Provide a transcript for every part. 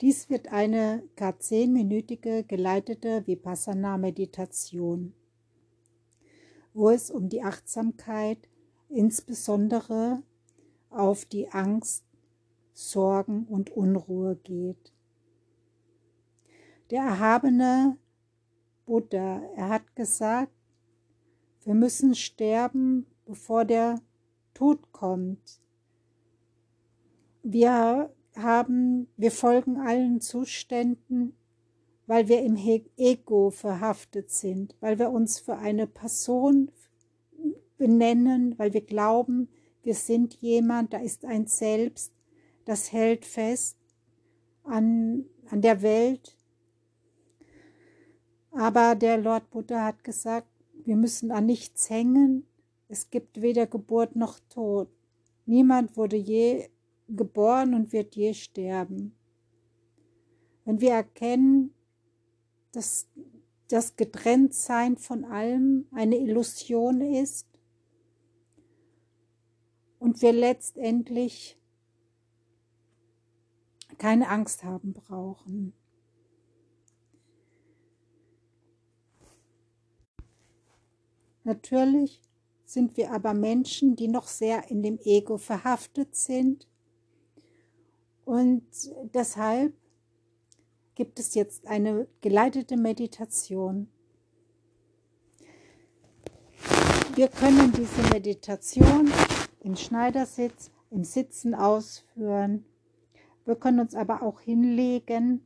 Dies wird eine gar zehnminütige geleitete Vipassana-Meditation, wo es um die Achtsamkeit, insbesondere auf die Angst, Sorgen und Unruhe geht. Der erhabene Buddha, er hat gesagt, wir müssen sterben, bevor der Tod kommt. Wir haben, wir folgen allen Zuständen, weil wir im Ego verhaftet sind, weil wir uns für eine Person benennen, weil wir glauben, wir sind jemand, da ist ein Selbst, das hält fest an, an der Welt. Aber der Lord Buddha hat gesagt, wir müssen an nichts hängen. Es gibt weder Geburt noch Tod. Niemand wurde je geboren und wird je sterben. Wenn wir erkennen, dass das Getrenntsein von allem eine Illusion ist und wir letztendlich keine Angst haben brauchen. Natürlich sind wir aber Menschen, die noch sehr in dem Ego verhaftet sind und deshalb gibt es jetzt eine geleitete Meditation. Wir können diese Meditation im Schneidersitz, im Sitzen ausführen. Wir können uns aber auch hinlegen.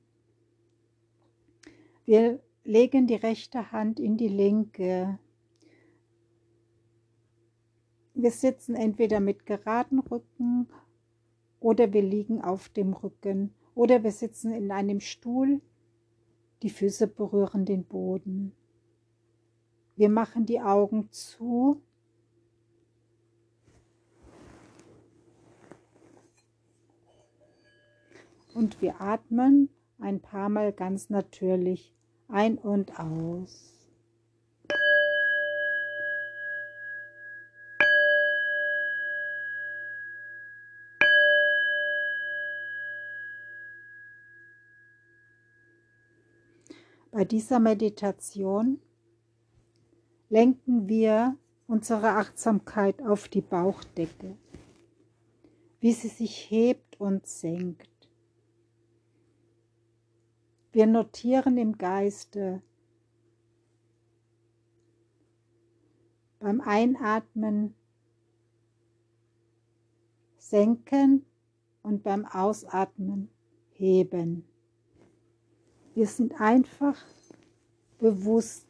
Wir legen die rechte Hand in die linke. Wir sitzen entweder mit geraden Rücken oder wir liegen auf dem Rücken oder wir sitzen in einem Stuhl, die Füße berühren den Boden. Wir machen die Augen zu. Und wir atmen ein paar Mal ganz natürlich ein und aus. Bei dieser Meditation lenken wir unsere Achtsamkeit auf die Bauchdecke, wie sie sich hebt und senkt. Wir notieren im Geiste beim Einatmen senken und beim Ausatmen heben. Wir sind einfach bewusst,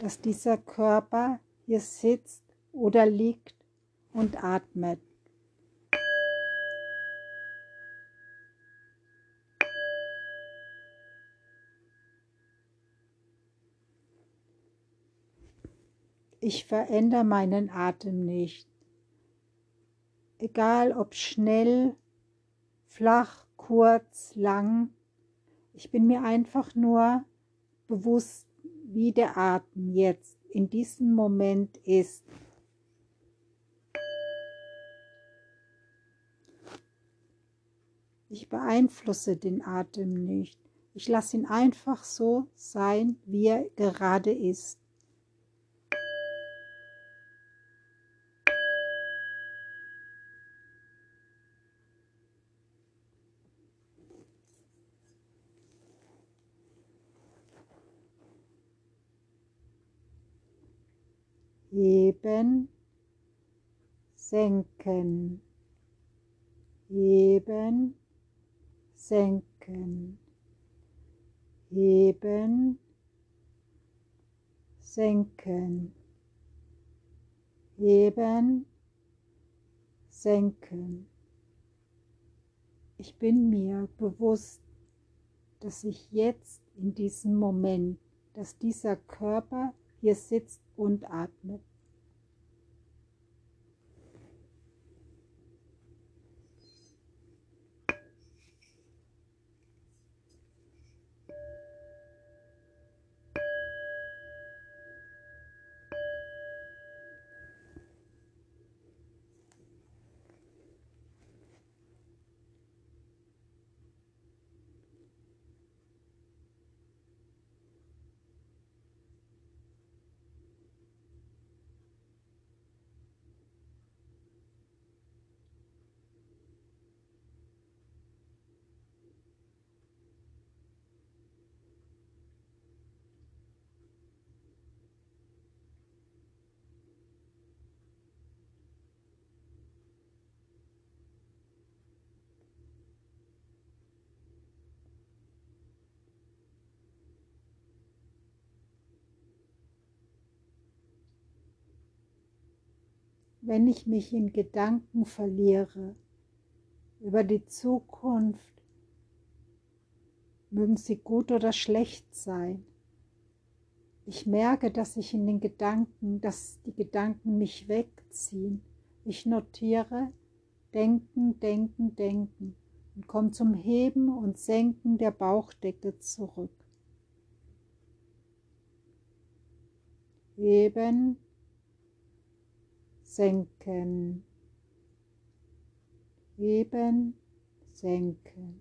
dass dieser Körper hier sitzt oder liegt und atmet. Ich verändere meinen Atem nicht. Egal ob schnell, flach, kurz, lang, ich bin mir einfach nur bewusst, wie der Atem jetzt in diesem Moment ist. Ich beeinflusse den Atem nicht. Ich lasse ihn einfach so sein, wie er gerade ist. Heben, senken, heben, senken, heben, senken, heben, senken. Ich bin mir bewusst, dass ich jetzt in diesem Moment, dass dieser Körper hier sitzt und atmet. Wenn ich mich in Gedanken verliere über die Zukunft, mögen sie gut oder schlecht sein. Ich merke, dass ich in den Gedanken, dass die Gedanken mich wegziehen. Ich notiere, denken, denken, denken und komme zum Heben und Senken der Bauchdecke zurück. Heben, senken, heben, senken.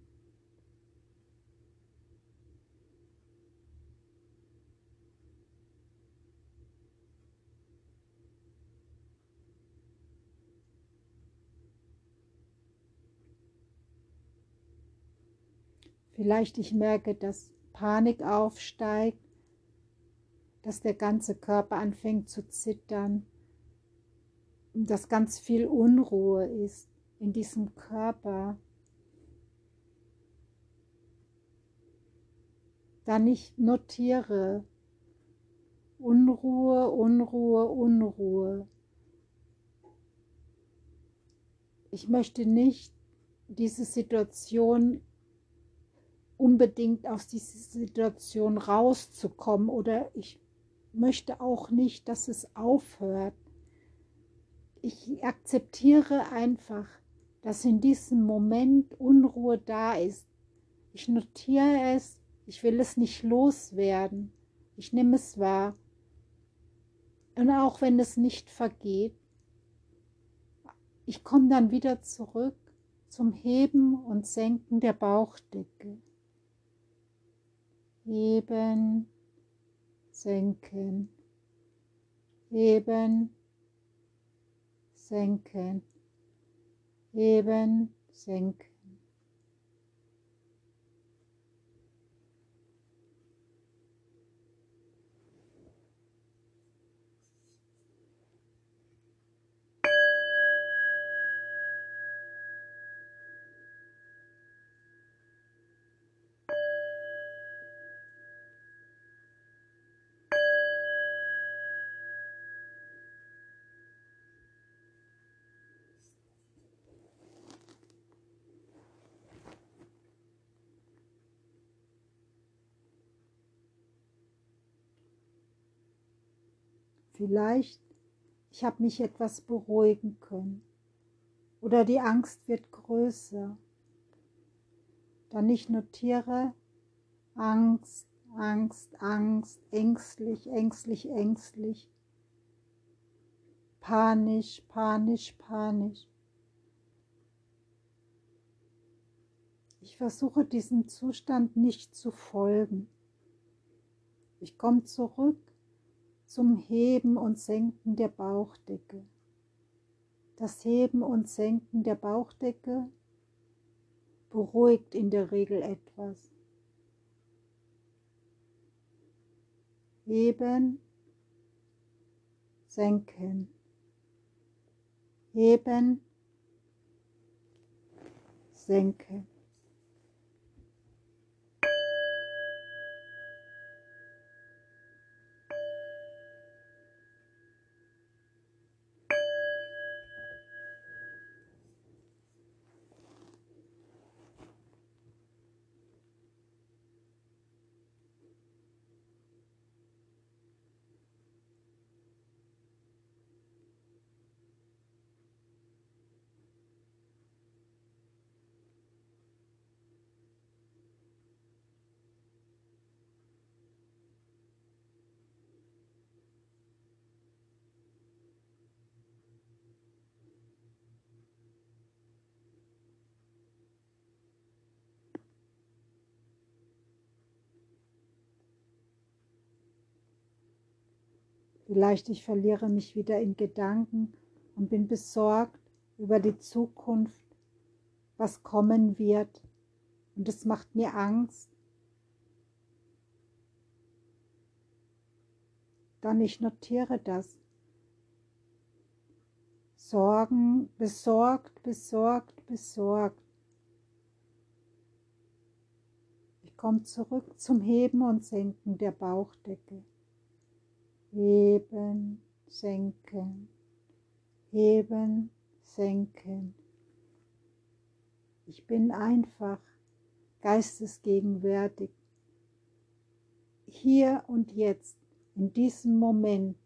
Vielleicht ich merke, dass Panik aufsteigt, dass der ganze Körper anfängt zu zittern, dass ganz viel Unruhe ist in diesem Körper. Dann ich notiere Unruhe, Unruhe, Unruhe. Ich möchte nicht diese Situation unbedingt aus dieser Situation rauszukommen oder ich möchte auch nicht, dass es aufhört. Ich akzeptiere einfach, dass in diesem Moment Unruhe da ist. Ich notiere es, ich will es nicht loswerden. Ich nehme es wahr. Und auch wenn es nicht vergeht, ich komme dann wieder zurück zum Heben und Senken der Bauchdecke heben, senken, heben, senken, heben, senken. Vielleicht, ich habe mich etwas beruhigen können. Oder die Angst wird größer. Dann ich notiere Angst, Angst, Angst, ängstlich, ängstlich, ängstlich. Panisch, panisch, panisch. Ich versuche diesem Zustand nicht zu folgen. Ich komme zurück zum Heben und Senken der Bauchdecke. Das Heben und Senken der Bauchdecke beruhigt in der Regel etwas. Heben, senken. Heben, senken. Vielleicht ich verliere mich wieder in Gedanken und bin besorgt über die Zukunft, was kommen wird. Und es macht mir Angst. Dann ich notiere das. Sorgen, besorgt, besorgt, besorgt. Ich komme zurück zum Heben und Senken der Bauchdecke heben, senken, heben, senken. Ich bin einfach geistesgegenwärtig, hier und jetzt, in diesem Moment.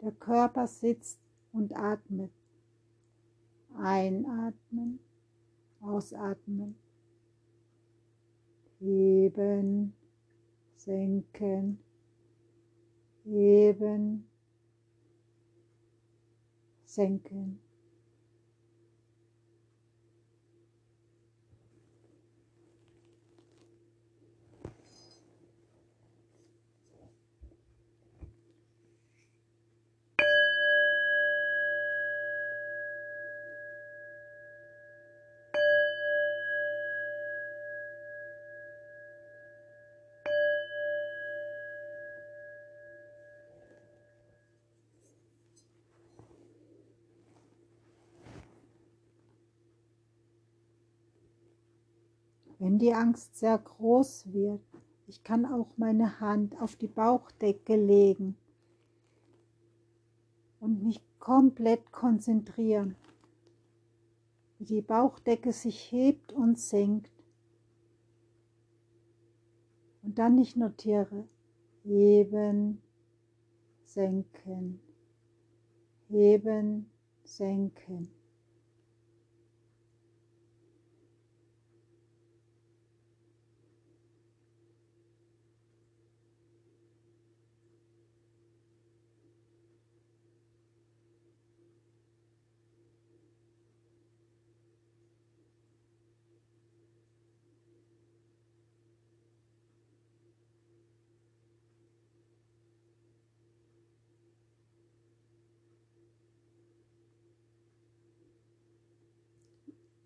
Der Körper sitzt und atmet. Einatmen, ausatmen. Heben, senken, heben, senken. Wenn die Angst sehr groß wird, ich kann auch meine Hand auf die Bauchdecke legen und mich komplett konzentrieren, wie die Bauchdecke sich hebt und senkt. Und dann ich notiere, heben, senken, heben, senken.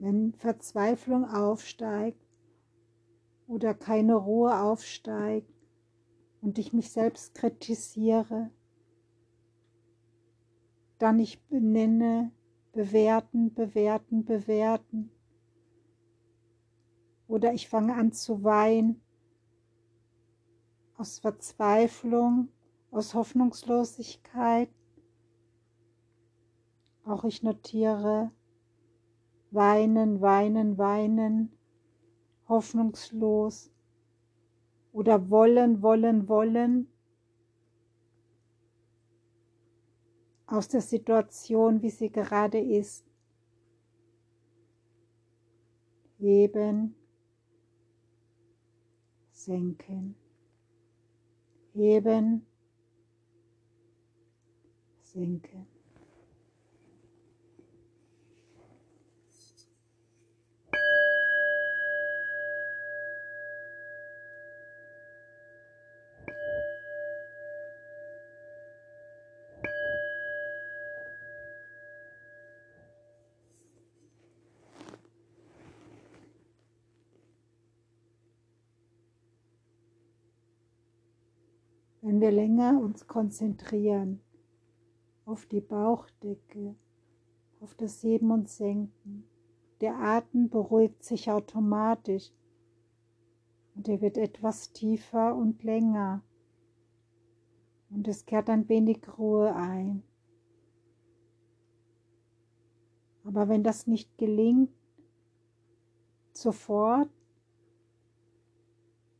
Wenn Verzweiflung aufsteigt oder keine Ruhe aufsteigt und ich mich selbst kritisiere, dann ich benenne, bewerten, bewerten, bewerten. Oder ich fange an zu weinen aus Verzweiflung, aus Hoffnungslosigkeit. Auch ich notiere weinen, weinen, weinen, hoffnungslos. Oder wollen, wollen, wollen. Aus der Situation, wie sie gerade ist. Heben, senken, heben, senken. Wenn wir länger uns konzentrieren auf die Bauchdecke, auf das Heben und Senken. Der Atem beruhigt sich automatisch und er wird etwas tiefer und länger und es kehrt ein wenig Ruhe ein. Aber wenn das nicht gelingt, sofort,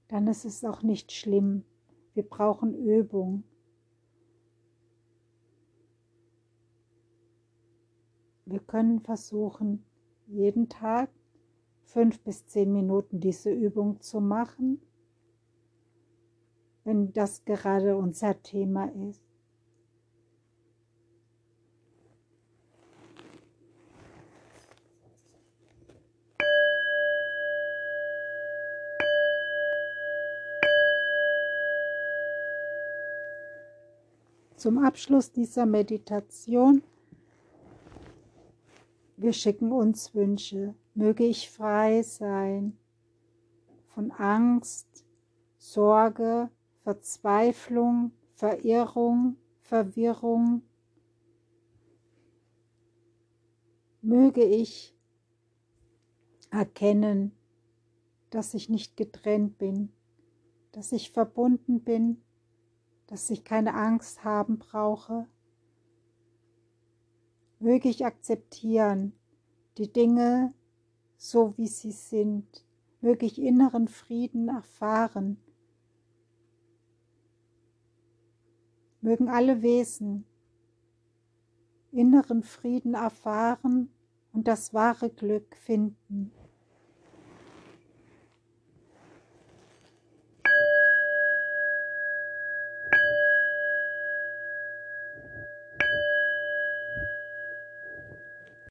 dann ist es auch nicht schlimm. Wir brauchen Übung. Wir können versuchen, jeden Tag fünf bis zehn Minuten diese Übung zu machen, wenn das gerade unser Thema ist. Zum Abschluss dieser Meditation. Wir schicken uns Wünsche. Möge ich frei sein von Angst, Sorge, Verzweiflung, Verirrung, Verwirrung. Möge ich erkennen, dass ich nicht getrennt bin, dass ich verbunden bin dass ich keine Angst haben brauche. wirklich akzeptieren, die Dinge so wie sie sind, wirklich inneren Frieden erfahren. Mögen alle Wesen inneren Frieden erfahren und das wahre Glück finden.